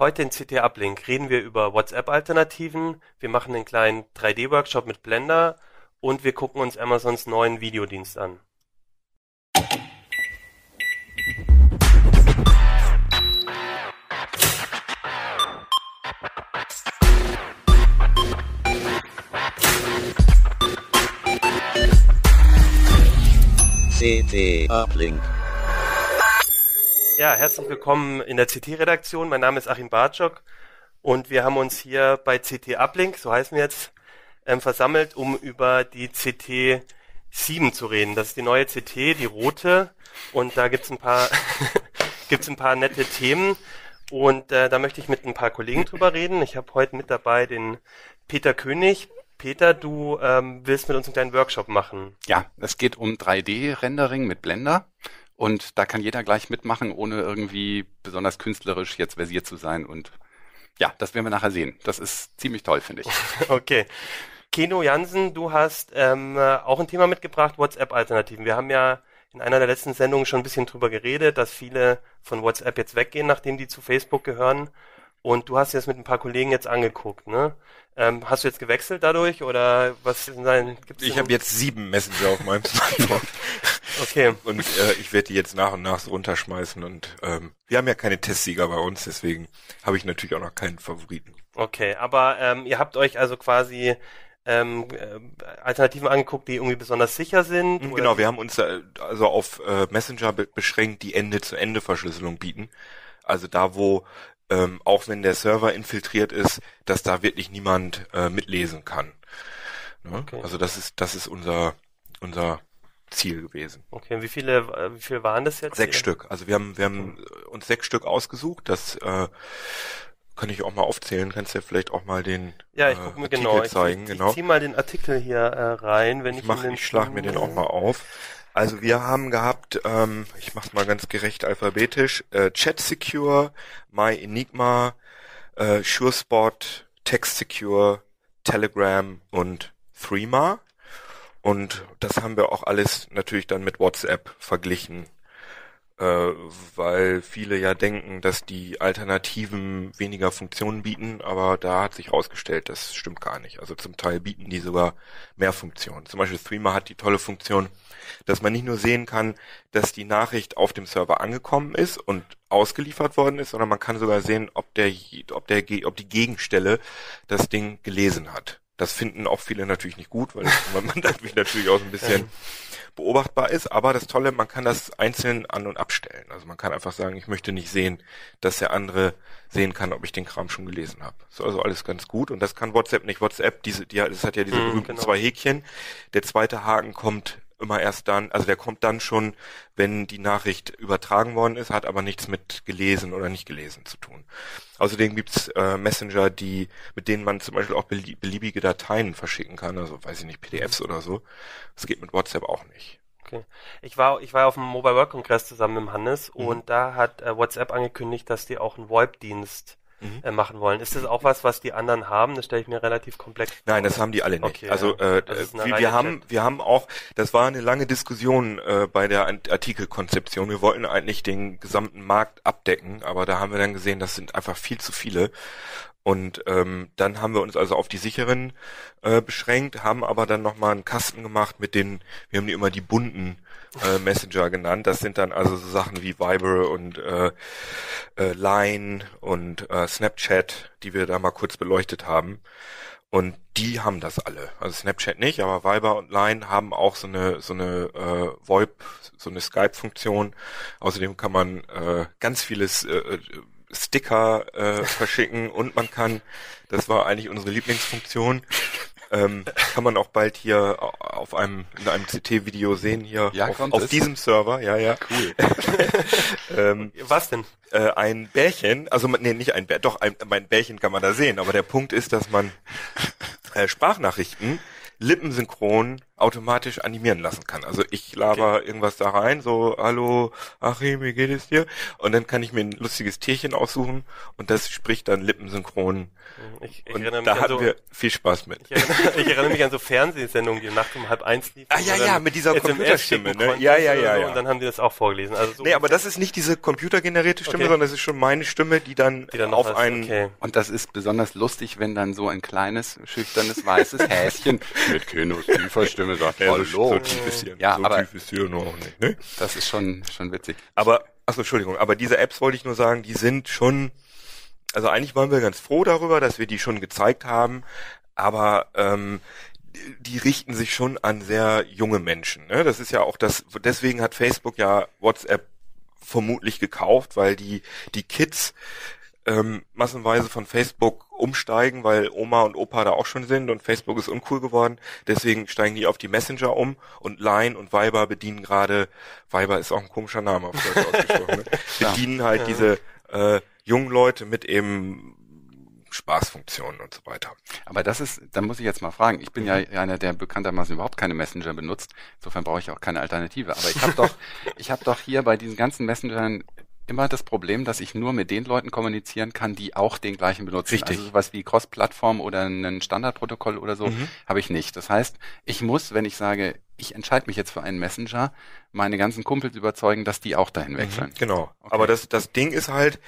Heute in CT Uplink reden wir über WhatsApp-Alternativen, wir machen einen kleinen 3D-Workshop mit Blender und wir gucken uns Amazons neuen Videodienst an. CT Uplink. Ja, herzlich willkommen in der CT-Redaktion. Mein Name ist Achim Bartschok und wir haben uns hier bei CT Uplink, so heißen wir jetzt, ähm, versammelt, um über die CT 7 zu reden. Das ist die neue CT, die rote und da gibt's ein paar gibt's ein paar nette Themen und äh, da möchte ich mit ein paar Kollegen drüber reden. Ich habe heute mit dabei den Peter König. Peter, du ähm, willst mit uns einen kleinen Workshop machen. Ja, es geht um 3D-Rendering mit Blender. Und da kann jeder gleich mitmachen, ohne irgendwie besonders künstlerisch jetzt versiert zu sein. Und ja, das werden wir nachher sehen. Das ist ziemlich toll, finde ich. okay. Keno Jansen, du hast ähm, auch ein Thema mitgebracht, WhatsApp-Alternativen. Wir haben ja in einer der letzten Sendungen schon ein bisschen drüber geredet, dass viele von WhatsApp jetzt weggehen, nachdem die zu Facebook gehören. Und du hast dir das mit ein paar Kollegen jetzt angeguckt, ne? Ähm, hast du jetzt gewechselt dadurch oder was ist denn gibt's Ich habe jetzt sieben Messenger auf meinem Smartphone. okay. Und äh, ich werde die jetzt nach und nach so runterschmeißen und ähm, wir haben ja keine Testsieger bei uns, deswegen habe ich natürlich auch noch keinen Favoriten. Okay, aber ähm, ihr habt euch also quasi ähm, äh, Alternativen angeguckt, die irgendwie besonders sicher sind? Mhm, genau, wir haben uns äh, also auf äh, Messenger be beschränkt, die Ende-zu-Ende-Verschlüsselung bieten. Also da, wo ähm, auch wenn der Server infiltriert ist, dass da wirklich niemand äh, mitlesen kann. Ne? Okay. Also das ist das ist unser unser Ziel gewesen. Okay, wie viele äh, wie viele waren das jetzt? Sechs hier? Stück. Also wir haben wir haben uns sechs Stück ausgesucht. Das äh, kann ich auch mal aufzählen. Kannst ja vielleicht auch mal den ja, ich guck mir äh, Artikel genau. zeigen. Ich, ich, genau. Ich zieh mal den Artikel hier äh, rein, wenn ich ich mach, ich schlag mir den auch mal auf. Also wir haben gehabt, ähm, ich mach's mal ganz gerecht alphabetisch, äh, Chat Secure, My Enigma, äh, SureSpot, Text Secure, Telegram und Threema. Und das haben wir auch alles natürlich dann mit WhatsApp verglichen weil viele ja denken, dass die Alternativen weniger Funktionen bieten, aber da hat sich herausgestellt, das stimmt gar nicht. Also zum Teil bieten die sogar mehr Funktionen. Zum Beispiel Threema hat die tolle Funktion, dass man nicht nur sehen kann, dass die Nachricht auf dem Server angekommen ist und ausgeliefert worden ist, sondern man kann sogar sehen, ob der, ob der, ob die Gegenstelle das Ding gelesen hat. Das finden auch viele natürlich nicht gut, weil man dadurch natürlich auch ein bisschen beobachtbar ist. Aber das Tolle, man kann das einzeln an- und abstellen. Also man kann einfach sagen, ich möchte nicht sehen, dass der andere sehen kann, ob ich den Kram schon gelesen habe. Ist also alles ganz gut. Und das kann WhatsApp nicht. WhatsApp, diese, die, das hat ja diese mhm, berühmten genau. zwei Häkchen. Der zweite Haken kommt immer erst dann, also der kommt dann schon, wenn die Nachricht übertragen worden ist, hat aber nichts mit gelesen oder nicht gelesen zu tun. Außerdem gibt's äh, Messenger, die, mit denen man zum Beispiel auch beliebige Dateien verschicken kann, also weiß ich nicht, PDFs oder so. Das geht mit WhatsApp auch nicht. Okay. Ich war, ich war auf dem Mobile Work Kongress zusammen mit Hannes mhm. und da hat äh, WhatsApp angekündigt, dass die auch einen VoIP-Dienst mhm. äh, machen wollen. Ist das auch was, was die anderen haben? Das stelle ich mir relativ komplex vor. Nein, das haben die alle nicht. Okay, also äh, wir, wir haben, wir haben auch, das war eine lange Diskussion äh, bei der Artikelkonzeption. Wir wollten eigentlich den gesamten Markt abdecken, aber da haben wir dann gesehen, das sind einfach viel zu viele. Und ähm, dann haben wir uns also auf die sicheren äh, beschränkt, haben aber dann nochmal einen Kasten gemacht mit den, wir haben die immer die bunten äh, Messenger genannt. Das sind dann also so Sachen wie Viber und äh, äh, Line und äh, Snapchat, die wir da mal kurz beleuchtet haben. Und die haben das alle. Also Snapchat nicht, aber Viber und Line haben auch so eine so eine äh, VoIP, so eine Skype-Funktion. Außerdem kann man äh, ganz vieles äh, Sticker äh, verschicken und man kann, das war eigentlich unsere Lieblingsfunktion, ähm, kann man auch bald hier auf einem in einem CT-Video sehen hier ja, auf, auf diesem Server. Ja, ja. Cool. ähm, Was denn? Äh, ein Bärchen, also nee, nicht ein Bär, doch ein, mein Bärchen kann man da sehen. Aber der Punkt ist, dass man äh, Sprachnachrichten lippensynchron automatisch animieren lassen kann. Also ich laber okay. irgendwas da rein, so, hallo, Achim, wie geht es dir? Und dann kann ich mir ein lustiges Tierchen aussuchen und das spricht dann lippensynchron. Ich, ich und da hatten so, wir viel Spaß mit. Ich erinnere, ich erinnere, mich an so Fernsehsendungen, die nachts um halb eins liefen. Ah ja, ja, mit dieser Computerstimme, ne? Ja, ja, ja, ja. Und dann haben die das auch vorgelesen. Also so nee, aber das ist nicht diese computergenerierte Stimme, okay. sondern das ist schon meine Stimme, die dann, die dann auf einen... Okay. Und das ist besonders lustig, wenn dann so ein kleines, schüchternes, weißes Häschen mit Kinos tiefer Stimme sagt, ja. So, tief ist hier, ja, so aber tief ist hier noch nicht, ne? Das ist schon, schon witzig. Aber, achso, Entschuldigung, aber diese Apps wollte ich nur sagen, die sind schon, also eigentlich waren wir ganz froh darüber, dass wir die schon gezeigt haben, aber ähm, die richten sich schon an sehr junge Menschen. Ne? Das ist ja auch das, deswegen hat Facebook ja WhatsApp vermutlich gekauft, weil die, die Kids ähm, massenweise von Facebook umsteigen, weil Oma und Opa da auch schon sind und Facebook ist uncool geworden. Deswegen steigen die auf die Messenger um und Line und Viber bedienen gerade, Viber ist auch ein komischer Name auf Deutsch ausgesprochen, ne? bedienen halt ja. diese äh, jungen Leute mit eben Spaßfunktionen und so weiter. Aber das ist, da muss ich jetzt mal fragen. Ich bin ja mhm. einer, der bekanntermaßen überhaupt keine Messenger benutzt. Insofern brauche ich auch keine Alternative. Aber ich habe doch, ich habe doch hier bei diesen ganzen Messengern immer das Problem, dass ich nur mit den Leuten kommunizieren kann, die auch den gleichen benutzen. Richtig. Also sowas wie Cross-Plattform oder ein Standardprotokoll oder so mhm. habe ich nicht. Das heißt, ich muss, wenn ich sage, ich entscheide mich jetzt für einen Messenger, meine ganzen Kumpels überzeugen, dass die auch dahin mhm. wechseln. Mhm, genau. Okay. Aber das, das Ding ist halt,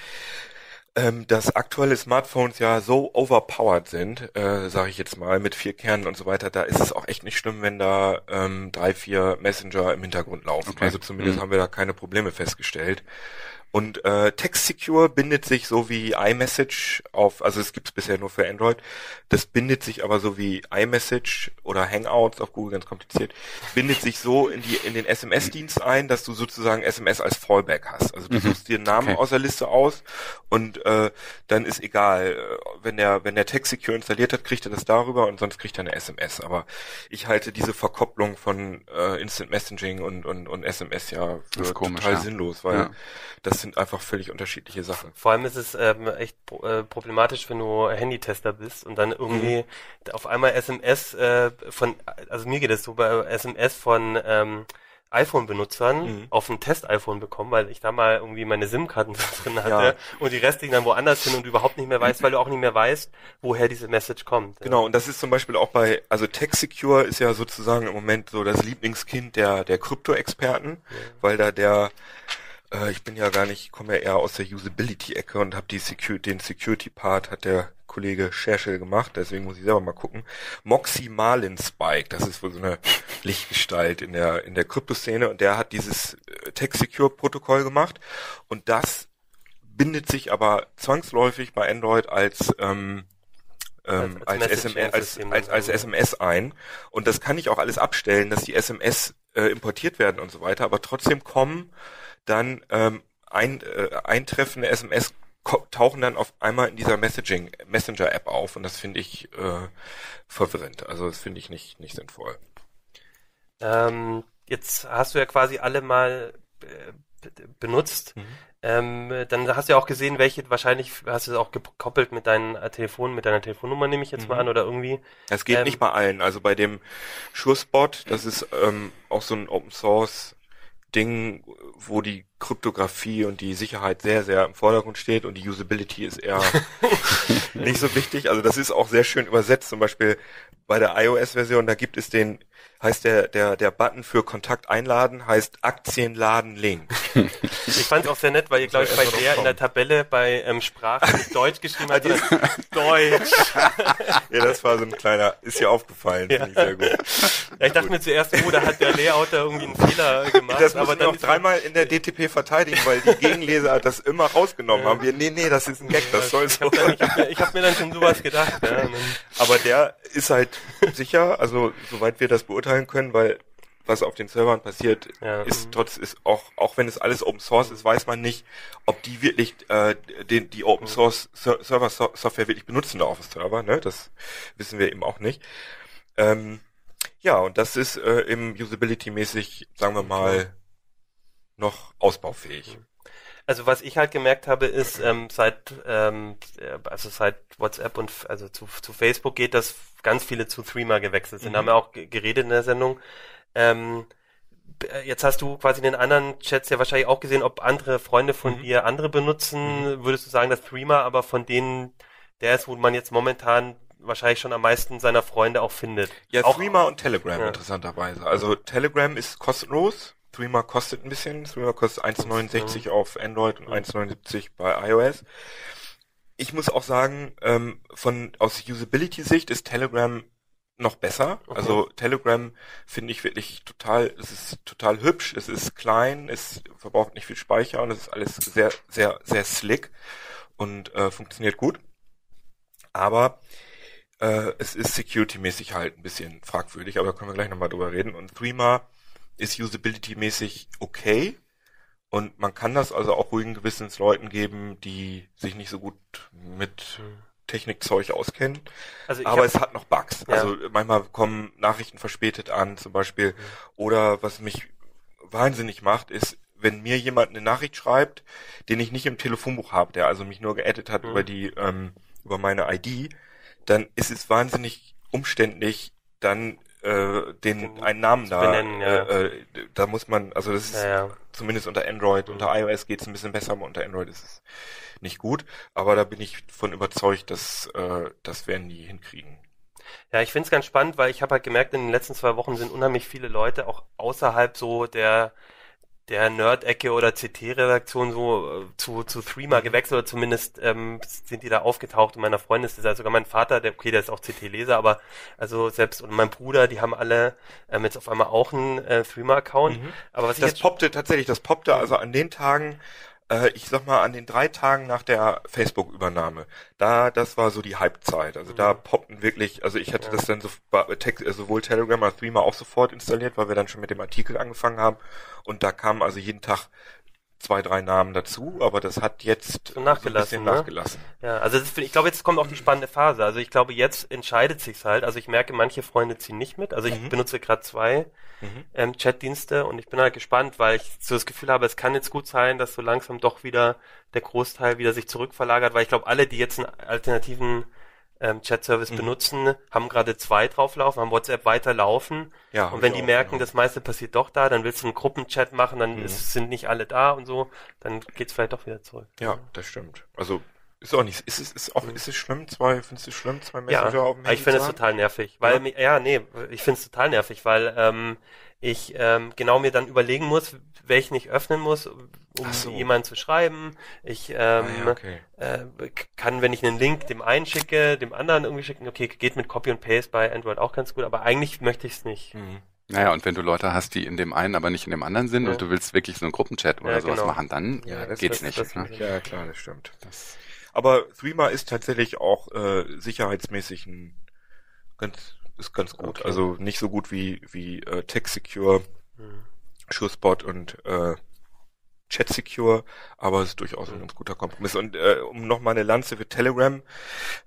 ähm, dass aktuelle Smartphones ja so overpowered sind, äh, sage ich jetzt mal, mit vier Kernen und so weiter, da ist es auch echt nicht schlimm, wenn da ähm, drei, vier Messenger im Hintergrund laufen. Okay. Also zumindest mhm. haben wir da keine Probleme festgestellt. Und äh, Text Secure bindet sich so wie iMessage auf, also es gibt es bisher nur für Android, das bindet sich aber so wie iMessage oder Hangouts auf Google ganz kompliziert, bindet sich so in die in den SMS-Dienst ein, dass du sozusagen SMS als Fallback hast. Also du mhm. suchst dir einen Namen okay. aus der Liste aus und äh, dann ist egal, wenn der wenn der Text Secure installiert hat, kriegt er das darüber und sonst kriegt er eine SMS. Aber ich halte diese Verkopplung von äh, Instant Messaging und und, und SMS ja für komisch, total ja. sinnlos, weil ja. das sind einfach völlig unterschiedliche Sachen. Vor allem ist es ähm, echt äh, problematisch, wenn du Handytester bist und dann irgendwie mhm. auf einmal SMS äh, von, also mir geht es so, bei SMS von ähm, iPhone-Benutzern mhm. auf ein Test-iPhone bekommen, weil ich da mal irgendwie meine SIM-Karten drin hatte ja. und die restlichen dann woanders hin und du überhaupt nicht mehr weißt, weil du auch nicht mehr weißt, woher diese Message kommt. Genau, und das ist zum Beispiel auch bei, also TechSecure ist ja sozusagen im Moment so das Lieblingskind der, der Krypto-Experten, ja. weil da der äh, ich bin ja gar nicht, komme ja eher aus der Usability-Ecke und habe die Secu den Security-Part hat der Kollege Scherschel gemacht, deswegen muss ich selber mal gucken. Moxie Marlin Spike, das ist wohl so eine Lichtgestalt in der in der Kryptoszene und der hat dieses äh, Tech Secure Protokoll gemacht und das bindet sich aber zwangsläufig bei Android als ähm, ähm, als, als, SMS, als, als, als SMS ein. Und das kann ich auch alles abstellen, dass die SMS äh, importiert werden und so weiter. Aber trotzdem kommen dann ähm, ein, äh, eintreffende SMS tauchen dann auf einmal in dieser Messaging Messenger App auf und das finde ich äh, verwirrend. Also das finde ich nicht nicht sinnvoll. Ähm, jetzt hast du ja quasi alle mal äh, benutzt. Mhm. Ähm, dann hast du ja auch gesehen, welche wahrscheinlich hast du es auch gekoppelt mit deinen äh, Telefon, mit deiner Telefonnummer nehme ich jetzt mhm. mal an oder irgendwie. Das geht ähm, nicht bei allen. Also bei dem SureSpot, das ist ähm, auch so ein Open Source Ding, wo die Kryptographie und die Sicherheit sehr, sehr im Vordergrund steht und die Usability ist eher nicht so wichtig. Also das ist auch sehr schön übersetzt. Zum Beispiel bei der iOS-Version, da gibt es den heißt der, der, der Button für Kontakt einladen heißt Aktienladen Link. Ich fand es auch sehr nett, weil ihr, glaube ich, bei der in der Tabelle bei ähm, Sprache nicht Deutsch geschrieben habt, Deutsch. ja, das war so ein kleiner, ist hier aufgefallen, ja. ich sehr gut. Ja, ich dachte gut. mir zuerst, oh, da hat der Layout da irgendwie einen Fehler gemacht. Das aber dann auch dreimal in der DTP verteidigen, weil die Gegenleser das immer rausgenommen ja. haben. Wir, nee, nee, das ist ein Gag, das soll so. Ich habe hab mir, hab mir dann schon sowas gedacht. Ja, aber der ist halt sicher, also soweit wir das beurteilen beurteilen können, weil was auf den Servern passiert, ja. ist trotz ist auch auch wenn es alles Open Source ist, weiß man nicht, ob die wirklich äh, den, die Open Source Server Software wirklich benutzen da auf dem Server. Ne, das wissen wir eben auch nicht. Ähm, ja, und das ist äh, im Usability mäßig, sagen wir mal, noch ausbaufähig. Also was ich halt gemerkt habe, ist ähm, seit ähm, äh, also seit WhatsApp und also zu, zu Facebook geht, dass ganz viele zu Threema gewechselt sind. Mhm. Haben wir auch geredet in der Sendung. Ähm, äh, jetzt hast du quasi in den anderen Chats ja wahrscheinlich auch gesehen, ob andere Freunde von mhm. dir andere benutzen. Mhm. Würdest du sagen, dass Threema aber von denen der ist, wo man jetzt momentan wahrscheinlich schon am meisten seiner Freunde auch findet. Ja, auch, Threema und Telegram ja. interessanterweise. Also Telegram ist kostenlos. Threema kostet ein bisschen. Threema kostet 1,69 auf Android und 1,79 bei iOS. Ich muss auch sagen, ähm, von aus Usability-Sicht ist Telegram noch besser. Okay. Also Telegram finde ich wirklich total, es ist total hübsch, es ist klein, es verbraucht nicht viel Speicher und es ist alles sehr, sehr, sehr slick und äh, funktioniert gut. Aber äh, es ist security-mäßig halt ein bisschen fragwürdig, aber da können wir gleich nochmal drüber reden. Und Threema ist usability-mäßig okay. Und man kann das also auch ruhigen Gewissens Leuten geben, die sich nicht so gut mit. Technikzeug auskennen. Also aber es hat noch Bugs. Ja. Also manchmal kommen Nachrichten verspätet an, zum Beispiel. Mhm. Oder was mich wahnsinnig macht, ist, wenn mir jemand eine Nachricht schreibt, den ich nicht im Telefonbuch habe, der also mich nur geedit hat mhm. über die, ähm, über meine ID, dann ist es wahnsinnig umständlich, dann äh, den einen Namen da, benennen, ja. äh, äh, da muss man, also das ist ja, ja. zumindest unter Android, mhm. unter iOS geht es ein bisschen besser, aber unter Android ist es nicht gut. Aber da bin ich von überzeugt, dass äh, das werden die hinkriegen. Ja, ich finde es ganz spannend, weil ich habe halt gemerkt, in den letzten zwei Wochen sind unheimlich viele Leute auch außerhalb so der der Nerd-Ecke oder CT-Redaktion so äh, zu, zu Threema mhm. gewechselt oder zumindest ähm, sind die da aufgetaucht in meiner Freundeskreis. Also sogar mein Vater, der, okay, der ist auch CT-Leser, aber also selbst und mein Bruder, die haben alle ähm, jetzt auf einmal auch einen äh, Threema-Account. Mhm. Aber was das ich poppte tatsächlich, das poppte also an den Tagen, äh, ich sag mal, an den drei Tagen nach der Facebook-Übernahme, da, das war so die Halbzeit. Also mhm. da poppten wirklich, also ich hatte ja. das dann so, äh, sowohl Telegram als Threema auch sofort installiert, weil wir dann schon mit dem Artikel angefangen haben. Und da kam also jeden Tag zwei, drei Namen dazu, aber das hat jetzt nachgelassen, so ein ne? nachgelassen. Ja, also ist, ich glaube, jetzt kommt auch die spannende Phase. Also ich glaube, jetzt entscheidet sich's halt. Also ich merke, manche Freunde ziehen nicht mit. Also ich mhm. benutze gerade zwei mhm. ähm, Chatdienste und ich bin halt gespannt, weil ich so das Gefühl habe, es kann jetzt gut sein, dass so langsam doch wieder der Großteil wieder sich zurückverlagert, weil ich glaube, alle, die jetzt einen alternativen ähm, Chat-Service mhm. benutzen, haben gerade zwei drauflaufen, haben WhatsApp weiterlaufen. Ja, und wenn die auch, merken, ja. das meiste passiert doch da, dann willst du einen Gruppenchat machen, dann mhm. ist, sind nicht alle da und so, dann geht's vielleicht doch wieder zurück. Ja, das stimmt. Also ist auch nicht, ist es, ist auch, ist es schlimm, zwei, findest du es schlimm, zwei Messenger ja, auf dem Handy ich finde es total nervig, weil, ja, ja nee, ich finde es total nervig, weil, ähm, ich ähm, genau mir dann überlegen muss, welchen ich öffnen muss, um so. jemanden zu schreiben. Ich ähm, ah, ja, okay. äh, kann, wenn ich einen Link dem einen schicke, dem anderen irgendwie schicken, okay, geht mit Copy und Paste bei Android auch ganz gut, aber eigentlich möchte ich es nicht. Mhm. Naja, und wenn du Leute hast, die in dem einen, aber nicht in dem anderen sind ja. und du willst wirklich so einen Gruppenchat oder ja, sowas genau. machen, dann ja, das, geht's das, nicht. Das, ne? Ja, klar, das stimmt. Das aber Threema ist tatsächlich auch äh, sicherheitsmäßig ein ganz ist ganz gut. Okay. Also nicht so gut wie wie äh, TechSecure, hm. SureSpot und äh, ChatSecure, aber es ist durchaus ein ganz guter Kompromiss. Und äh, um nochmal eine Lanze für Telegram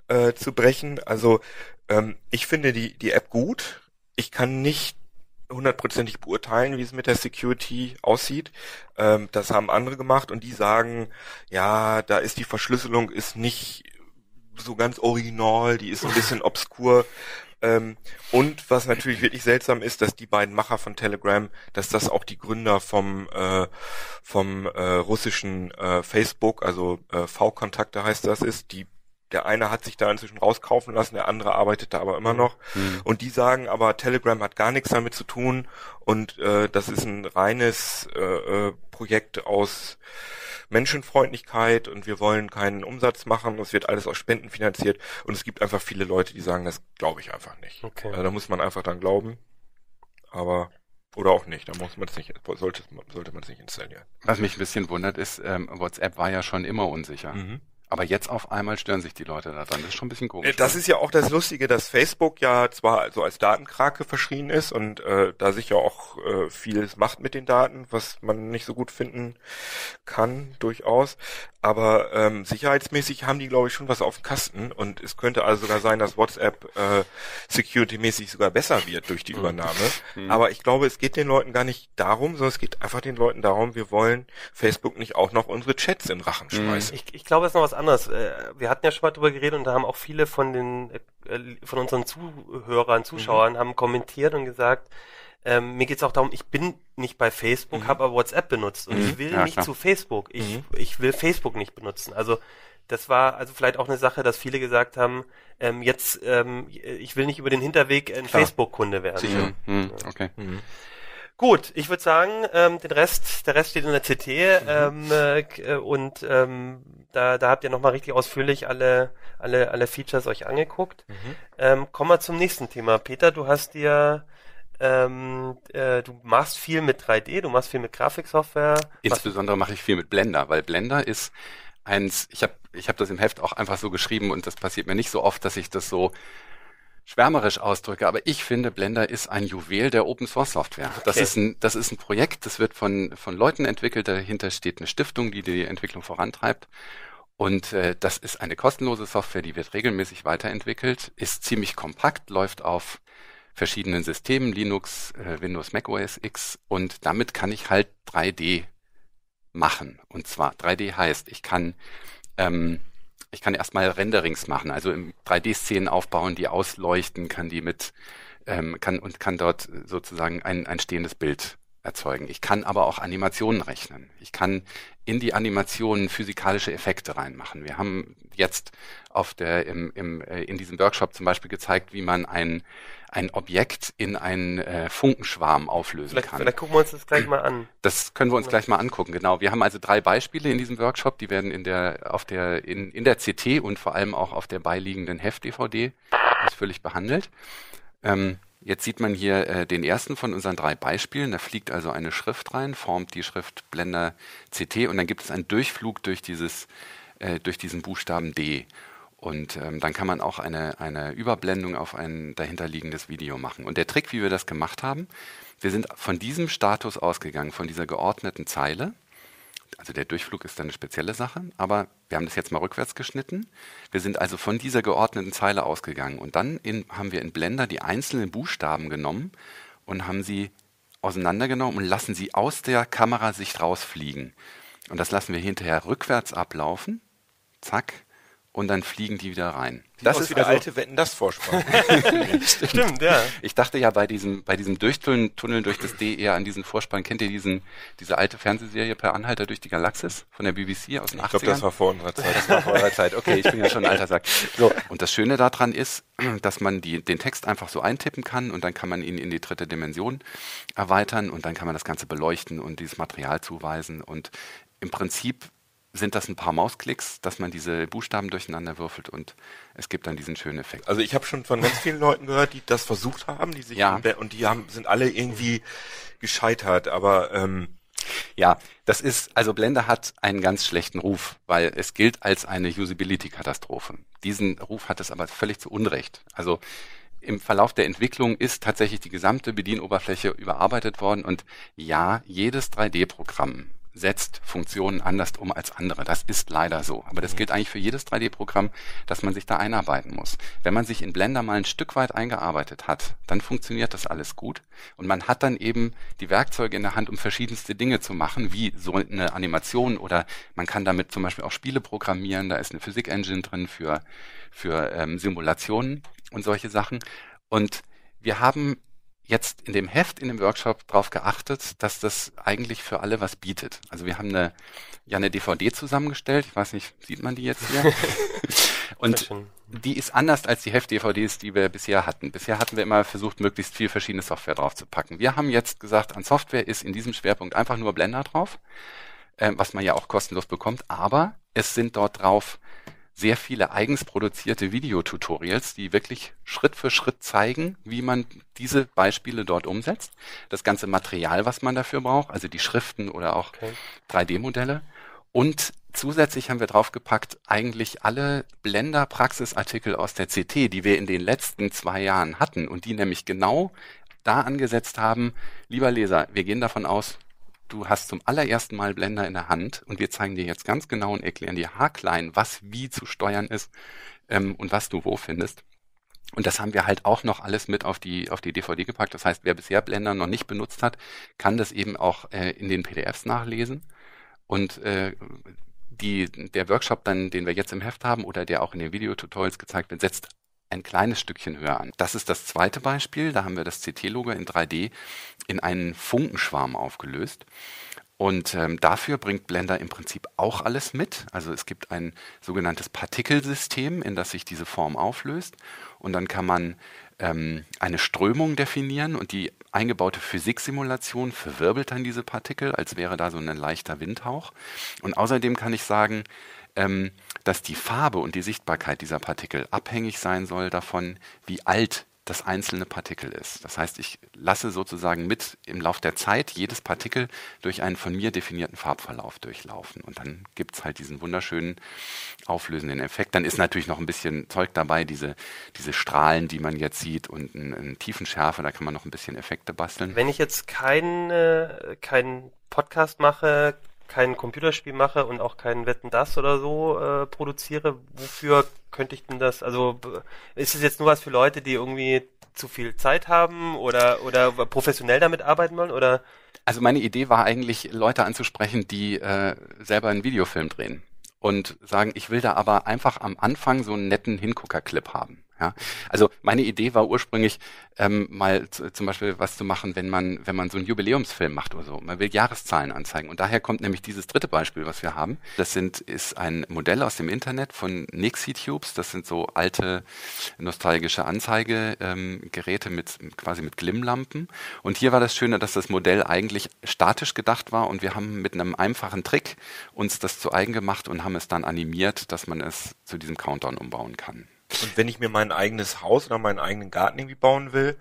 äh, zu brechen, also ähm, ich finde die die App gut. Ich kann nicht hundertprozentig beurteilen, wie es mit der Security aussieht. Ähm, das haben andere gemacht und die sagen, ja, da ist die Verschlüsselung ist nicht so ganz original, die ist ein bisschen obskur. Ähm, und was natürlich wirklich seltsam ist, dass die beiden Macher von Telegram, dass das auch die Gründer vom äh, vom äh, russischen äh, Facebook, also äh, V-Kontakte heißt das ist, die der eine hat sich da inzwischen rauskaufen lassen, der andere arbeitet da aber immer noch. Mhm. Und die sagen aber, Telegram hat gar nichts damit zu tun und äh, das ist ein reines äh, Projekt aus Menschenfreundlichkeit und wir wollen keinen Umsatz machen, es wird alles aus Spenden finanziert und es gibt einfach viele Leute, die sagen, das glaube ich einfach nicht. Okay. Also da muss man einfach dann glauben, aber oder auch nicht, da muss man es nicht, sollte, sollte man es nicht installieren. Was mich ein bisschen wundert ist, ähm, WhatsApp war ja schon immer unsicher. Mhm. Aber jetzt auf einmal stören sich die Leute daran. Das ist schon ein bisschen komisch. Das ist ja auch das Lustige, dass Facebook ja zwar so als Datenkrake verschrien ist und äh, da sich ja auch äh, vieles macht mit den Daten, was man nicht so gut finden kann, durchaus. Aber ähm, sicherheitsmäßig haben die, glaube ich, schon was auf dem Kasten und es könnte also sogar sein, dass WhatsApp äh, security-mäßig sogar besser wird durch die mhm. Übernahme. Mhm. Aber ich glaube, es geht den Leuten gar nicht darum, sondern es geht einfach den Leuten darum, wir wollen Facebook nicht auch noch unsere Chats in Rachen mhm. schmeißen. Ich, ich glaube, es ist noch was anderes. Äh, wir hatten ja schon mal drüber geredet und da haben auch viele von den äh, von unseren Zuhörern, Zuschauern mhm. haben kommentiert und gesagt, ähm, mir geht es auch darum, ich bin nicht bei Facebook, mhm. habe aber WhatsApp benutzt und mhm. ich will ja, nicht klar. zu Facebook. Ich, mhm. ich will Facebook nicht benutzen. Also das war also vielleicht auch eine Sache, dass viele gesagt haben, ähm, jetzt ähm, ich will nicht über den Hinterweg ein Facebook-Kunde werden. Sicher. Mhm. Okay. Mhm. Gut, ich würde sagen, ähm, den Rest, der Rest steht in der CT mhm. ähm, äh, und ähm, da, da habt ihr nochmal richtig ausführlich alle, alle, alle Features euch angeguckt. Mhm. Ähm, kommen wir zum nächsten Thema. Peter, du hast dir ähm, äh, du machst viel mit 3D, du machst viel mit Grafiksoftware. Insbesondere mache ich viel mit Blender, weil Blender ist eins, ich habe ich hab das im Heft auch einfach so geschrieben und das passiert mir nicht so oft, dass ich das so schwärmerisch ausdrücke, aber ich finde, Blender ist ein Juwel der Open Source Software. Okay. Das ist ein, das ist ein Projekt, das wird von, von Leuten entwickelt, dahinter steht eine Stiftung, die die Entwicklung vorantreibt. Und äh, das ist eine kostenlose Software, die wird regelmäßig weiterentwickelt, ist ziemlich kompakt, läuft auf verschiedenen Systemen, Linux, äh, Windows, Mac OS X und damit kann ich halt 3D machen. Und zwar 3D heißt, ich kann ähm, ich kann erstmal Renderings machen, also 3D-Szenen aufbauen, die ausleuchten, kann die mit ähm, kann und kann dort sozusagen ein, ein stehendes Bild erzeugen. Ich kann aber auch Animationen rechnen. Ich kann in die Animationen physikalische Effekte reinmachen. Wir haben jetzt auf der im, im äh, in diesem Workshop zum Beispiel gezeigt, wie man ein ein Objekt in einen äh, Funkenschwarm auflösen vielleicht, kann. Vielleicht gucken wir uns das gleich mal an. Das können wir uns gleich mal angucken. Genau. Wir haben also drei Beispiele in diesem Workshop. Die werden in der auf der in, in der CT und vor allem auch auf der beiliegenden Heft-DVD ausführlich behandelt. Ähm, Jetzt sieht man hier äh, den ersten von unseren drei Beispielen. Da fliegt also eine Schrift rein, formt die Schrift Blender CT und dann gibt es einen Durchflug durch dieses, äh, durch diesen Buchstaben D. Und ähm, dann kann man auch eine, eine Überblendung auf ein dahinterliegendes Video machen. Und der Trick, wie wir das gemacht haben, wir sind von diesem Status ausgegangen, von dieser geordneten Zeile also der Durchflug ist eine spezielle Sache, aber wir haben das jetzt mal rückwärts geschnitten. Wir sind also von dieser geordneten Zeile ausgegangen und dann in, haben wir in Blender die einzelnen Buchstaben genommen und haben sie auseinandergenommen und lassen sie aus der Kamerasicht rausfliegen. Und das lassen wir hinterher rückwärts ablaufen. Zack und dann fliegen die wieder rein. Sieht das ist wieder also, alte Wetten, das Vorspann. Stimmt. Stimmt, ja. Ich dachte ja bei diesem, bei diesem Durchtunneln durch das D eher an diesen Vorspann. Kennt ihr diesen, diese alte Fernsehserie Per Anhalter durch die Galaxis von der BBC aus den ich 80ern? Ich glaube, das war vor unserer Zeit. Das war vor eurer Zeit. Okay, ich bin ja schon ein alter Sack. So. Und das Schöne daran ist, dass man die, den Text einfach so eintippen kann und dann kann man ihn in die dritte Dimension erweitern und dann kann man das Ganze beleuchten und dieses Material zuweisen und im Prinzip sind das ein paar Mausklicks, dass man diese Buchstaben durcheinander würfelt und es gibt dann diesen schönen Effekt. Also ich habe schon von ganz vielen Leuten gehört, die das versucht haben, die sich ja. und die haben sind alle irgendwie gescheitert, aber ähm, ja, das ist, also Blender hat einen ganz schlechten Ruf, weil es gilt als eine Usability-Katastrophe. Diesen Ruf hat es aber völlig zu Unrecht. Also im Verlauf der Entwicklung ist tatsächlich die gesamte Bedienoberfläche überarbeitet worden und ja, jedes 3D-Programm setzt Funktionen anders um als andere. Das ist leider so. Aber das mhm. gilt eigentlich für jedes 3D-Programm, dass man sich da einarbeiten muss. Wenn man sich in Blender mal ein Stück weit eingearbeitet hat, dann funktioniert das alles gut. Und man hat dann eben die Werkzeuge in der Hand, um verschiedenste Dinge zu machen, wie so eine Animation oder man kann damit zum Beispiel auch Spiele programmieren. Da ist eine Physik-Engine drin für, für ähm, Simulationen und solche Sachen. Und wir haben jetzt in dem Heft, in dem Workshop darauf geachtet, dass das eigentlich für alle was bietet. Also wir haben eine, ja eine DVD zusammengestellt. Ich weiß nicht, sieht man die jetzt hier? Und die ist anders als die Heft-DVDs, die wir bisher hatten. Bisher hatten wir immer versucht, möglichst viel verschiedene Software drauf zu packen. Wir haben jetzt gesagt, an Software ist in diesem Schwerpunkt einfach nur Blender drauf, äh, was man ja auch kostenlos bekommt, aber es sind dort drauf sehr viele eigens produzierte Videotutorials, die wirklich Schritt für Schritt zeigen, wie man diese Beispiele dort umsetzt. Das ganze Material, was man dafür braucht, also die Schriften oder auch okay. 3D-Modelle. Und zusätzlich haben wir draufgepackt eigentlich alle Blender-Praxisartikel aus der CT, die wir in den letzten zwei Jahren hatten und die nämlich genau da angesetzt haben, lieber Leser, wir gehen davon aus, du hast zum allerersten Mal Blender in der Hand und wir zeigen dir jetzt ganz genau und erklären dir haarklein, was wie zu steuern ist ähm, und was du wo findest. Und das haben wir halt auch noch alles mit auf die, auf die DVD gepackt. Das heißt, wer bisher Blender noch nicht benutzt hat, kann das eben auch äh, in den PDFs nachlesen. Und äh, die, der Workshop dann, den wir jetzt im Heft haben oder der auch in den Videotutorials gezeigt wird, setzt ein kleines Stückchen höher an. Das ist das zweite Beispiel. Da haben wir das CT-Logo in 3D in einen Funkenschwarm aufgelöst. Und ähm, dafür bringt Blender im Prinzip auch alles mit. Also es gibt ein sogenanntes Partikelsystem, in das sich diese Form auflöst. Und dann kann man ähm, eine Strömung definieren und die eingebaute Physiksimulation verwirbelt dann diese Partikel, als wäre da so ein leichter Windhauch. Und außerdem kann ich sagen, ähm, dass die Farbe und die Sichtbarkeit dieser Partikel abhängig sein soll davon, wie alt das einzelne Partikel ist. Das heißt, ich lasse sozusagen mit im Lauf der Zeit jedes Partikel durch einen von mir definierten Farbverlauf durchlaufen. Und dann gibt's halt diesen wunderschönen auflösenden Effekt. Dann ist natürlich noch ein bisschen Zeug dabei, diese, diese Strahlen, die man jetzt sieht und eine, eine Tiefenschärfe, da kann man noch ein bisschen Effekte basteln. Wenn ich jetzt keinen kein Podcast mache, kein Computerspiel mache und auch kein Wetten das oder so äh, produziere, wofür könnte ich denn das? Also ist es jetzt nur was für Leute, die irgendwie zu viel Zeit haben oder oder professionell damit arbeiten wollen oder? Also meine Idee war eigentlich Leute anzusprechen, die äh, selber einen Videofilm drehen und sagen, ich will da aber einfach am Anfang so einen netten Hingucker-Clip haben. Ja, also meine Idee war ursprünglich ähm, mal zu, zum Beispiel was zu machen, wenn man wenn man so einen Jubiläumsfilm macht oder so. Man will Jahreszahlen anzeigen und daher kommt nämlich dieses dritte Beispiel, was wir haben. Das sind ist ein Modell aus dem Internet von Nixie Tubes. Das sind so alte nostalgische Anzeigegeräte ähm, mit quasi mit Glimmlampen. Und hier war das Schöne, dass das Modell eigentlich statisch gedacht war und wir haben mit einem einfachen Trick uns das zu eigen gemacht und haben es dann animiert, dass man es zu diesem Countdown umbauen kann. Und wenn ich mir mein eigenes Haus oder meinen eigenen Garten irgendwie bauen will,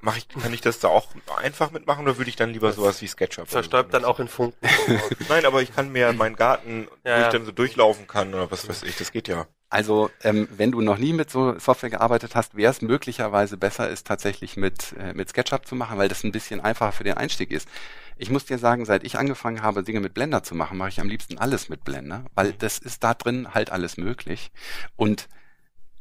mach ich, kann ich das da auch einfach mitmachen oder würde ich dann lieber sowas wie SketchUp? Verstäubt dann auch in Funken. Nein, aber ich kann mir meinen Garten, ja, wo ich dann so durchlaufen kann oder was weiß ich, das geht ja. Also ähm, wenn du noch nie mit so Software gearbeitet hast, wäre es möglicherweise besser, es tatsächlich mit, äh, mit SketchUp zu machen, weil das ein bisschen einfacher für den Einstieg ist. Ich muss dir sagen, seit ich angefangen habe, Dinge mit Blender zu machen, mache ich am liebsten alles mit Blender, weil mhm. das ist da drin halt alles möglich. Und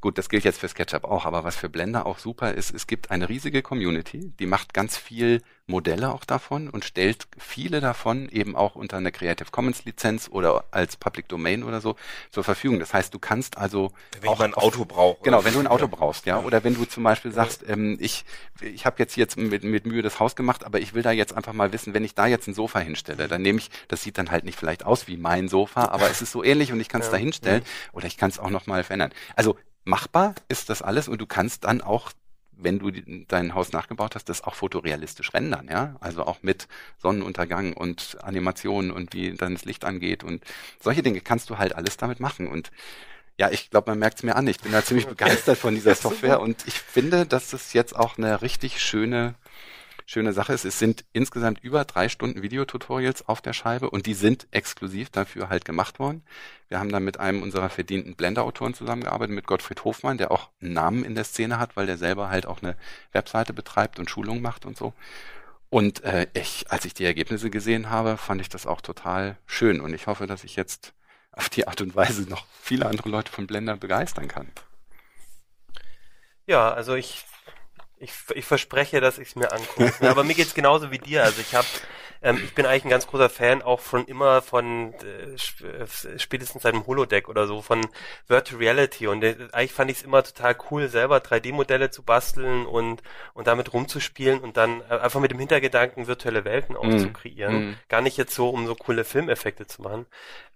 Gut, das gilt jetzt für SketchUp auch, aber was für Blender auch super ist, es gibt eine riesige Community, die macht ganz viel Modelle auch davon und stellt viele davon eben auch unter einer Creative Commons Lizenz oder als Public Domain oder so zur Verfügung. Das heißt, du kannst also wenn auch ein Auto brauchst. Genau, wenn du ein Auto ja. brauchst, ja, oder wenn du zum Beispiel sagst, ähm, ich ich habe jetzt jetzt mit, mit Mühe das Haus gemacht, aber ich will da jetzt einfach mal wissen, wenn ich da jetzt ein Sofa hinstelle, dann nehme ich, das sieht dann halt nicht vielleicht aus wie mein Sofa, aber es ist so ähnlich und ich kann es ja. da hinstellen oder ich kann es auch noch mal verändern. Also machbar ist das alles und du kannst dann auch wenn du dein Haus nachgebaut hast, das auch fotorealistisch rendern, ja. Also auch mit Sonnenuntergang und Animationen und wie dann das Licht angeht und solche Dinge kannst du halt alles damit machen. Und ja, ich glaube, man merkt es mir an. Ich bin da ziemlich begeistert von dieser Software und ich finde, dass es jetzt auch eine richtig schöne schöne Sache ist, es sind insgesamt über drei Stunden Videotutorials auf der Scheibe und die sind exklusiv dafür halt gemacht worden. Wir haben dann mit einem unserer verdienten Blender-Autoren zusammengearbeitet, mit Gottfried Hofmann, der auch einen Namen in der Szene hat, weil der selber halt auch eine Webseite betreibt und Schulungen macht und so. Und äh, ich, als ich die Ergebnisse gesehen habe, fand ich das auch total schön und ich hoffe, dass ich jetzt auf die Art und Weise noch viele andere Leute von Blender begeistern kann. Ja, also ich ich, ich verspreche, dass ich es mir angucke. Aber mir geht's genauso wie dir. Also ich habe, ähm, ich bin eigentlich ein ganz großer Fan auch von immer von äh, spätestens seit dem Holodeck oder so von Virtual Reality. Und äh, eigentlich fand ich es immer total cool, selber 3D-Modelle zu basteln und und damit rumzuspielen und dann äh, einfach mit dem Hintergedanken virtuelle Welten auch mm. zu kreieren. Mm. Gar nicht jetzt so, um so coole Filmeffekte zu machen.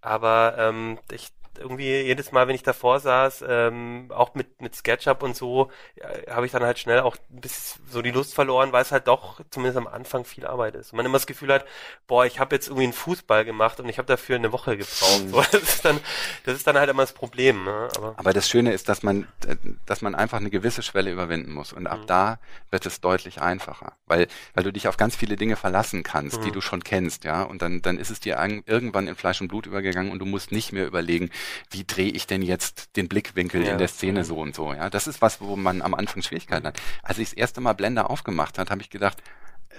Aber ähm, ich irgendwie jedes Mal, wenn ich davor saß, ähm, auch mit, mit SketchUp und so, ja, habe ich dann halt schnell auch bisschen so die Lust verloren, weil es halt doch zumindest am Anfang viel Arbeit ist. Und man immer das Gefühl hat, boah, ich habe jetzt irgendwie einen Fußball gemacht und ich habe dafür eine Woche gebraucht. So, das, ist dann, das ist dann halt immer das Problem. Ne? Aber, Aber das Schöne ist, dass man, dass man einfach eine gewisse Schwelle überwinden muss. Und ab mhm. da wird es deutlich einfacher. Weil, weil du dich auf ganz viele Dinge verlassen kannst, mhm. die du schon kennst, ja. Und dann, dann ist es dir irgendwann in Fleisch und Blut übergegangen und du musst nicht mehr überlegen, wie drehe ich denn jetzt den Blickwinkel ja. in der Szene so und so, ja. Das ist was, wo man am Anfang Schwierigkeiten hat. Als ich das erste Mal Blender aufgemacht hat, habe ich gedacht,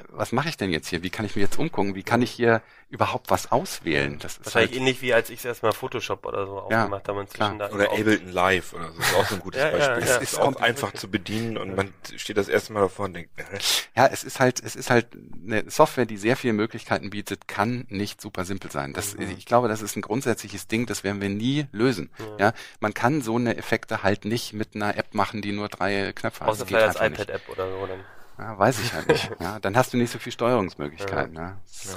was mache ich denn jetzt hier? Wie kann ich mir jetzt umgucken? Wie kann ich hier überhaupt was auswählen? Das ist Wahrscheinlich halt ähnlich wie als ich es erstmal Photoshop oder so ja, aufgemacht habe. Inzwischen da oder Ableton Live oder so. Das ist auch so ein gutes ja, Beispiel. Ja, es ist auch einfach zu bedienen und man steht das erste Mal davor und denkt, äh. Ja, es ist halt, es ist halt eine Software, die sehr viele Möglichkeiten bietet, kann nicht super simpel sein. Das, mhm. ich glaube, das ist ein grundsätzliches Ding, das werden wir nie lösen. Ja. ja, man kann so eine Effekte halt nicht mit einer App machen, die nur drei Knöpfe hat. Außer vielleicht als iPad-App oder so dann. Ja, weiß ich halt nicht. Ja, dann hast du nicht so viel Steuerungsmöglichkeiten. Ja, ja.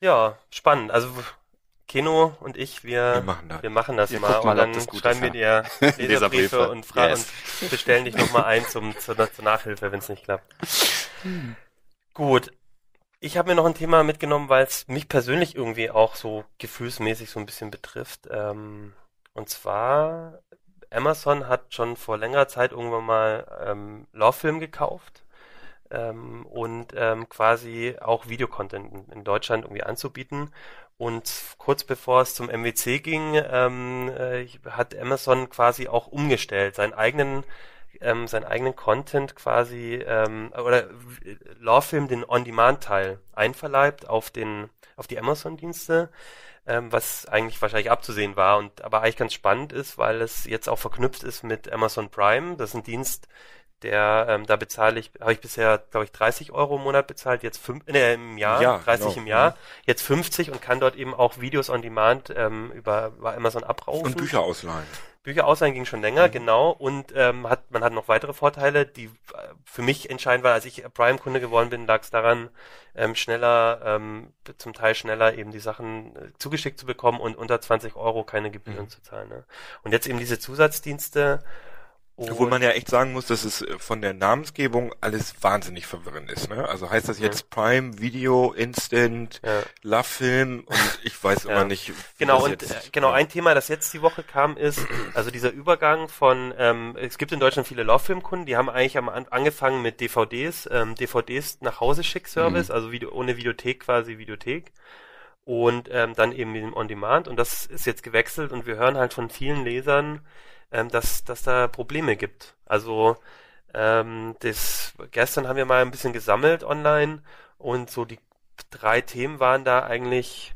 ja spannend. Also Keno und ich, wir, wir machen das, wir machen das mal, mal, und dann schreiben wir dir Leserbriefe und fragen yes. und bestellen dich nochmal ein zum, zur, zur Nachhilfe, wenn es nicht klappt. Hm. Gut. Ich habe mir noch ein Thema mitgenommen, weil es mich persönlich irgendwie auch so gefühlsmäßig so ein bisschen betrifft. Ähm, und zwar Amazon hat schon vor längerer Zeit irgendwann mal ähm, Love-Film gekauft ähm, und ähm, quasi auch Videocontent in, in Deutschland irgendwie anzubieten. Und kurz bevor es zum MWC ging, ähm, äh, hat Amazon quasi auch umgestellt, seinen eigenen ähm, seinen eigenen Content quasi ähm, oder Lawfilm den On-Demand-Teil einverleibt auf den auf die Amazon-Dienste ähm, was eigentlich wahrscheinlich abzusehen war und aber eigentlich ganz spannend ist, weil es jetzt auch verknüpft ist mit Amazon Prime. Das ist ein Dienst, der ähm, da bezahle ich, habe ich bisher, glaube ich, 30 Euro im Monat bezahlt, jetzt fünf, äh, im Jahr, ja, 30 genau. im Jahr, jetzt 50 und kann dort eben auch Videos on Demand ähm, über, über Amazon abrufen. Und Bücher ausleihen. Bücher ausleihen ging schon länger, mhm. genau. Und ähm, hat man hat noch weitere Vorteile, die äh, für mich entscheidend waren, als ich Prime-Kunde geworden bin, lag es daran, ähm, schneller, ähm, zum Teil schneller eben die Sachen äh, zugeschickt zu bekommen und unter 20 Euro keine Gebühren mhm. zu zahlen. Ne? Und jetzt eben diese Zusatzdienste, obwohl man ja echt sagen muss, dass es äh, von der Namensgebung alles wahnsinnig verwirrend ist. Ne? Also heißt das jetzt Prime, Video, Instant, ja. Love Film und ich weiß ja. immer nicht. Genau und jetzt, äh, genau ein Thema, das jetzt die Woche kam, ist also dieser Übergang von. Ähm, es gibt in Deutschland viele Love Film Kunden, die haben eigentlich am angefangen mit DVDs, ähm, DVDs nach Hause Schick Service, mhm. also Video, ohne Videothek quasi Videothek und ähm, dann eben mit dem On Demand und das ist jetzt gewechselt und wir hören halt von vielen Lesern ähm, dass, dass da Probleme gibt. Also ähm, das, gestern haben wir mal ein bisschen gesammelt online und so die drei Themen waren da eigentlich,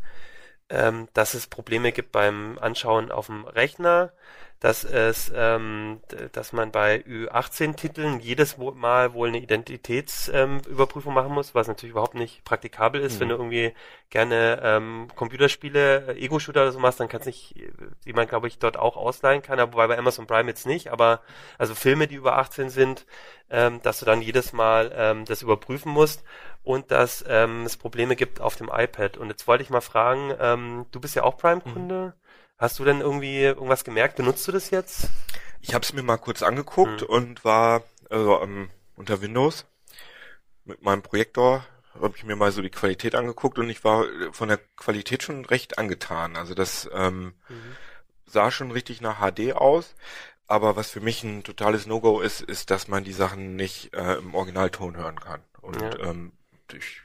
ähm, dass es Probleme gibt beim Anschauen auf dem Rechner, dass es, ähm, dass man bei Ü18-Titeln jedes Mal wohl eine Identitätsüberprüfung ähm, machen muss, was natürlich überhaupt nicht praktikabel ist. Mhm. Wenn du irgendwie gerne ähm, Computerspiele, äh, Ego-Shooter oder so machst, dann kannst nicht, die man glaube ich dort auch ausleihen kann, wobei bei Amazon Prime jetzt nicht, aber also Filme, die über 18 sind, ähm, dass du dann jedes Mal ähm, das überprüfen musst und dass ähm, es Probleme gibt auf dem iPad. Und jetzt wollte ich mal fragen, ähm, du bist ja auch Prime-Kunde. Mhm. Hast du denn irgendwie irgendwas gemerkt? Benutzt du das jetzt? Ich habe es mir mal kurz angeguckt hm. und war also ähm, unter Windows mit meinem Projektor habe ich mir mal so die Qualität angeguckt und ich war von der Qualität schon recht angetan. Also das ähm, mhm. sah schon richtig nach HD aus. Aber was für mich ein totales No-Go ist, ist, dass man die Sachen nicht äh, im Originalton hören kann und ja. ähm, durch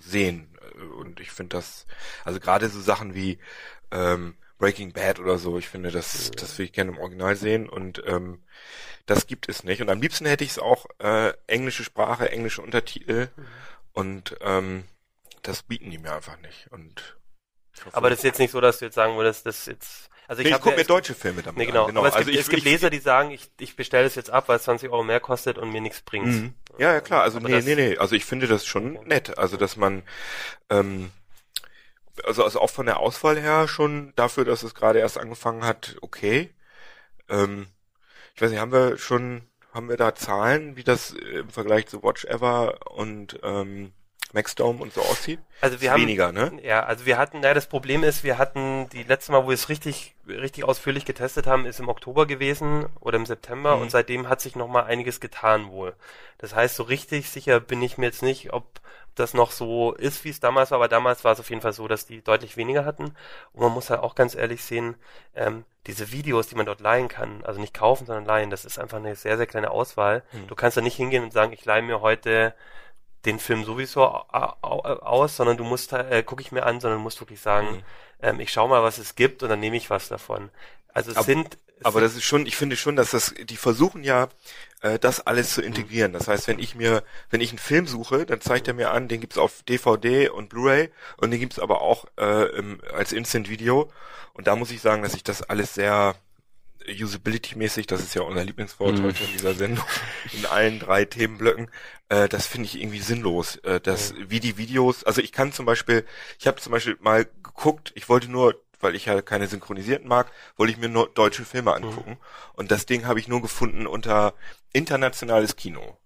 sehen. Und ich finde das, also gerade so Sachen wie ähm, Breaking Bad oder so. Ich finde, das, das will ich gerne im Original sehen und ähm, das gibt es nicht. Und am liebsten hätte ich es auch äh, englische Sprache, englische Untertitel mhm. und ähm, das bieten die mir einfach nicht. Und aber das ist jetzt nicht so, dass du jetzt sagen würdest, das jetzt also ich, nee, ich gucke mir deutsche Filme damit nee, genau. an. Genau. Aber es also gibt, es gibt Leser, die sagen, ich, ich bestelle es jetzt ab, weil es 20 Euro mehr kostet und mir nichts bringt. Mhm. Ja, ja klar. Also aber nee, nee, nee. Also ich finde das schon nett. Also dass man ähm, also, also auch von der Auswahl her schon dafür, dass es gerade erst angefangen hat, okay. Ähm, ich weiß nicht, haben wir schon, haben wir da Zahlen, wie das im Vergleich zu Watch Ever und ähm, Maxdome und so aussieht? Also wir haben weniger, ne? Ja, also wir hatten, ja, das Problem ist, wir hatten die letzte Mal, wo wir es richtig, richtig ausführlich getestet haben, ist im Oktober gewesen oder im September mhm. und seitdem hat sich noch mal einiges getan wohl. Das heißt, so richtig sicher bin ich mir jetzt nicht, ob das noch so ist, wie es damals war, aber damals war es auf jeden Fall so, dass die deutlich weniger hatten. Und man muss halt auch ganz ehrlich sehen, ähm, diese Videos, die man dort leihen kann, also nicht kaufen, sondern leihen, das ist einfach eine sehr, sehr kleine Auswahl. Mhm. Du kannst da nicht hingehen und sagen, ich leihe mir heute den Film sowieso aus, sondern du musst, äh, gucke ich mir an, sondern du musst wirklich sagen, mhm. ähm, ich schau mal, was es gibt und dann nehme ich was davon. Also es Aber sind Aber das ist schon, ich finde schon, dass das, die versuchen ja, äh, das alles zu integrieren. Das heißt, wenn ich mir, wenn ich einen Film suche, dann zeigt er mir an, den gibt's auf DVD und Blu-ray und den gibt's aber auch äh, im, als Instant-Video. Und da muss ich sagen, dass ich das alles sehr Usability-mäßig, das ist ja unser Lieblingswort Mhm. heute in dieser Sendung, in allen drei Themenblöcken, äh, das finde ich irgendwie sinnlos. Äh, das, wie die Videos, also ich kann zum Beispiel, ich habe zum Beispiel mal geguckt, ich wollte nur, weil ich ja keine synchronisierten mag, wollte ich mir nur deutsche Filme angucken. Und das Ding habe ich nur gefunden unter internationales Kino.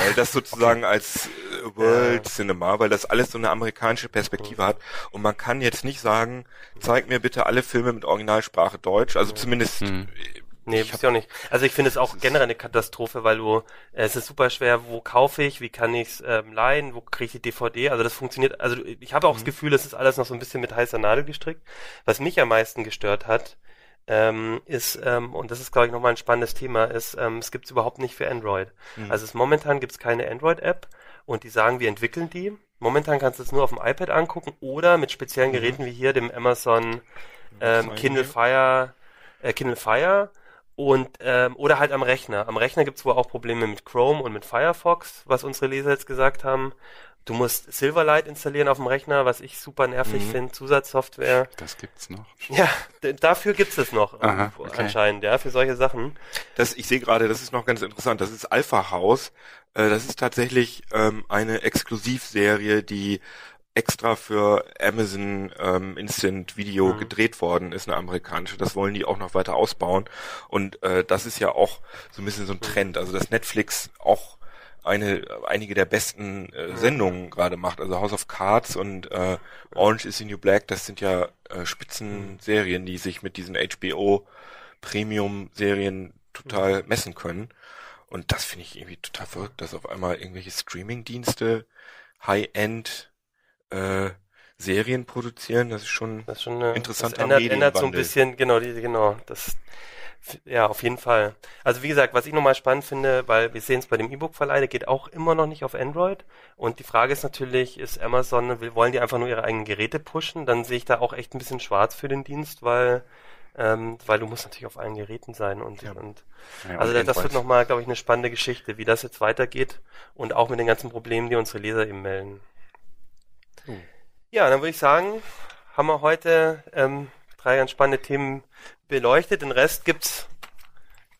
Weil das sozusagen als äh, World Ja. Cinema, weil das alles so eine amerikanische Perspektive hat. Und man kann jetzt nicht sagen, zeig mir bitte alle Filme mit Originalsprache Deutsch. Also zumindest Hm. äh, Nee, Ich auch nicht. Also ich finde es auch generell eine Katastrophe, weil du, äh, es ist super schwer, wo kaufe ich, wie kann ich es ähm, leihen, wo kriege ich die DVD, also das funktioniert, also ich habe auch das Gefühl, es ist alles noch so ein bisschen mit heißer Nadel gestrickt. Was mich am meisten gestört hat, ähm, ist, ähm, und das ist glaube ich nochmal ein spannendes Thema, ist, ähm, es gibt es überhaupt nicht für Android. Also es, momentan gibt es keine Android-App und die sagen, wir entwickeln die. Momentan kannst du es nur auf dem iPad angucken oder mit speziellen Geräten wie hier, dem Amazon ähm, Kindle. Fire, äh, Kindle Fire und ähm, oder halt am Rechner. Am Rechner gibt's wohl auch Probleme mit Chrome und mit Firefox, was unsere Leser jetzt gesagt haben. Du musst Silverlight installieren auf dem Rechner, was ich super nervig Mhm. finde, Zusatzsoftware. Das gibt's noch. Ja, dafür gibt's es noch Aha, ähm, okay. anscheinend, ja, für solche Sachen. Das, ich sehe gerade, das ist noch ganz interessant. Das ist Alpha House. Äh, das ist tatsächlich ähm, eine Exklusivserie, die extra für Amazon ähm, Instant Video Mhm. gedreht worden ist, eine amerikanische. Das wollen die auch noch weiter ausbauen. Und äh, das ist ja auch so ein bisschen so ein Trend. Also dass Netflix auch eine einige der besten äh, Sendungen gerade macht. Also House of Cards und äh, Orange is the New Black, das sind ja äh, Spitzenserien, die sich mit diesen HBO Premium-Serien total messen können. Und das finde ich irgendwie total verrückt, dass auf einmal irgendwelche Streaming-Dienste High-End äh, Serien produzieren. Das ist schon Das ist schon eine, Interessanter das ändert, ändert so ein bisschen, genau, die, genau, das, ja, auf jeden Fall. Also wie gesagt, was ich nochmal spannend finde, weil wir sehen es bei dem E-Book-Verleih, der geht auch immer noch nicht auf Android. Und die Frage ist natürlich, ist Amazon, will, wollen die einfach nur ihre eigenen Geräte pushen? Dann sehe ich da auch echt ein bisschen schwarz für den Dienst, weil, ähm, weil du musst natürlich auf allen Geräten sein und, Ja. und Ja, also das, das wird nochmal, glaube ich, eine spannende Geschichte, wie das jetzt weitergeht und auch mit den ganzen Problemen, die unsere Leser eben melden. Ja, dann würde ich sagen, haben wir heute ähm, drei ganz spannende Themen beleuchtet. Den Rest gibt's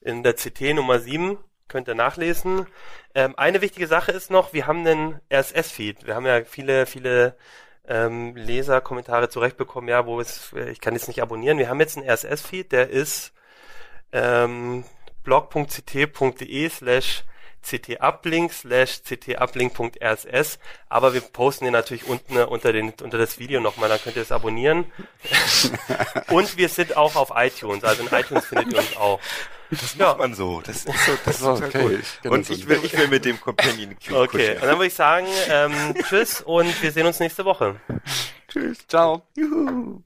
in der CT Nummer 7, könnt ihr nachlesen. Ähm, eine wichtige Sache ist noch, wir haben einen RSS-Feed. Wir haben ja viele, viele ähm, Leserkommentare zurechtbekommen, ja, wo es, ich kann jetzt nicht abonnieren. Wir haben jetzt einen RSS-Feed, der ist ähm, blog.ct.de slash ctuplink slash ctuplink.rss, aber wir posten den natürlich unten äh, unter, den, unter das Video nochmal, dann könnt ihr es abonnieren. Und wir sind auch auf iTunes, also in iTunes findet ihr uns auch. Das macht man so. Das ist so, das ist So, total okay, cool. Und ich will, ich will mit dem Companion Cube Okay, und kuscheln. dann würde ich sagen, ähm, tschüss und wir sehen uns nächste Woche. Tschüss. Ciao. Juhu.